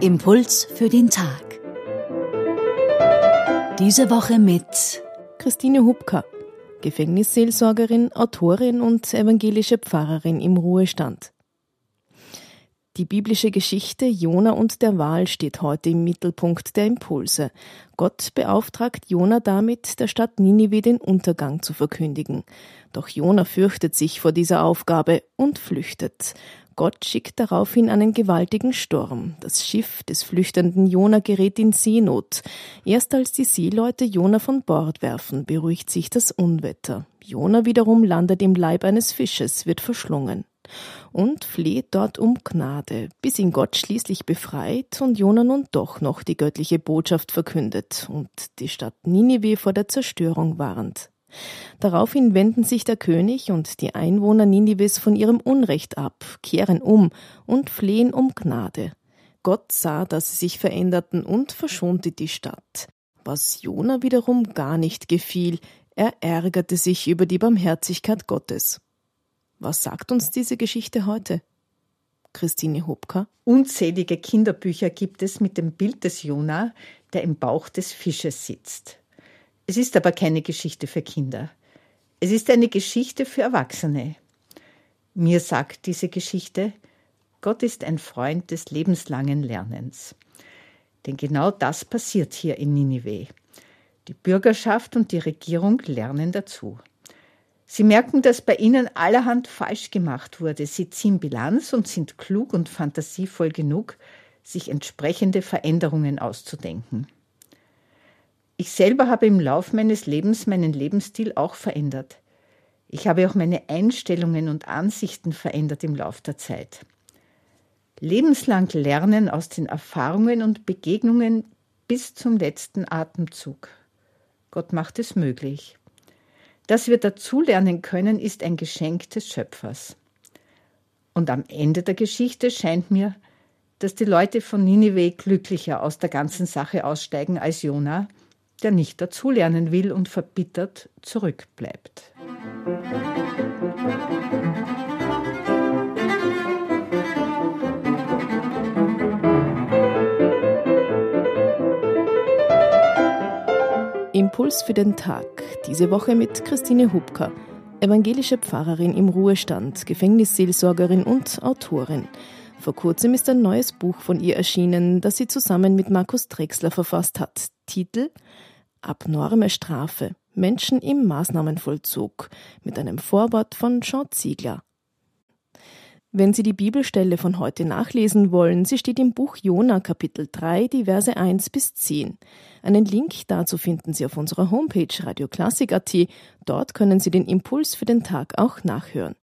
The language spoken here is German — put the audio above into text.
Impuls für den Tag. Diese Woche mit Christine Hubka, Gefängnisseelsorgerin, Autorin und evangelische Pfarrerin im Ruhestand. Die biblische Geschichte Jona und der Wal steht heute im Mittelpunkt der Impulse. Gott beauftragt Jona damit, der Stadt Ninive den Untergang zu verkündigen. Doch Jona fürchtet sich vor dieser Aufgabe und flüchtet. Gott schickt daraufhin einen gewaltigen Sturm. Das Schiff des flüchtenden Jona gerät in Seenot. Erst als die Seeleute Jona von Bord werfen, beruhigt sich das Unwetter. Jona wiederum landet im Leib eines Fisches, wird verschlungen und fleht dort um Gnade, bis ihn Gott schließlich befreit und Jona nun doch noch die göttliche Botschaft verkündet und die Stadt Ninive vor der Zerstörung warnt. Daraufhin wenden sich der König und die Einwohner Ninives von ihrem Unrecht ab, kehren um und flehen um Gnade. Gott sah, dass sie sich veränderten und verschonte die Stadt. Was Jona wiederum gar nicht gefiel, er ärgerte sich über die Barmherzigkeit Gottes. Was sagt uns diese Geschichte heute? Christine Hopka. Unzählige Kinderbücher gibt es mit dem Bild des Jona, der im Bauch des Fisches sitzt. Es ist aber keine Geschichte für Kinder. Es ist eine Geschichte für Erwachsene. Mir sagt diese Geschichte, Gott ist ein Freund des lebenslangen Lernens. Denn genau das passiert hier in Ninive. Die Bürgerschaft und die Regierung lernen dazu. Sie merken, dass bei ihnen allerhand falsch gemacht wurde. Sie ziehen Bilanz und sind klug und fantasievoll genug, sich entsprechende Veränderungen auszudenken. Ich selber habe im Lauf meines Lebens meinen Lebensstil auch verändert. Ich habe auch meine Einstellungen und Ansichten verändert im Lauf der Zeit. Lebenslang lernen aus den Erfahrungen und Begegnungen bis zum letzten Atemzug. Gott macht es möglich. Dass wir dazulernen können, ist ein Geschenk des Schöpfers. Und am Ende der Geschichte scheint mir, dass die Leute von Ninive glücklicher aus der ganzen Sache aussteigen als Jona, der nicht dazulernen will und verbittert zurückbleibt. Impuls für den Tag. Diese Woche mit Christine Hubka, evangelische Pfarrerin im Ruhestand, Gefängnisseelsorgerin und Autorin. Vor kurzem ist ein neues Buch von ihr erschienen, das sie zusammen mit Markus Drexler verfasst hat. Titel Abnorme Strafe. Menschen im Maßnahmenvollzug mit einem Vorwort von Jean Ziegler. Wenn Sie die Bibelstelle von heute nachlesen wollen, sie steht im Buch Jona Kapitel 3, die Verse 1 bis 10. Einen Link dazu finden Sie auf unserer Homepage radioklassik.at. Dort können Sie den Impuls für den Tag auch nachhören.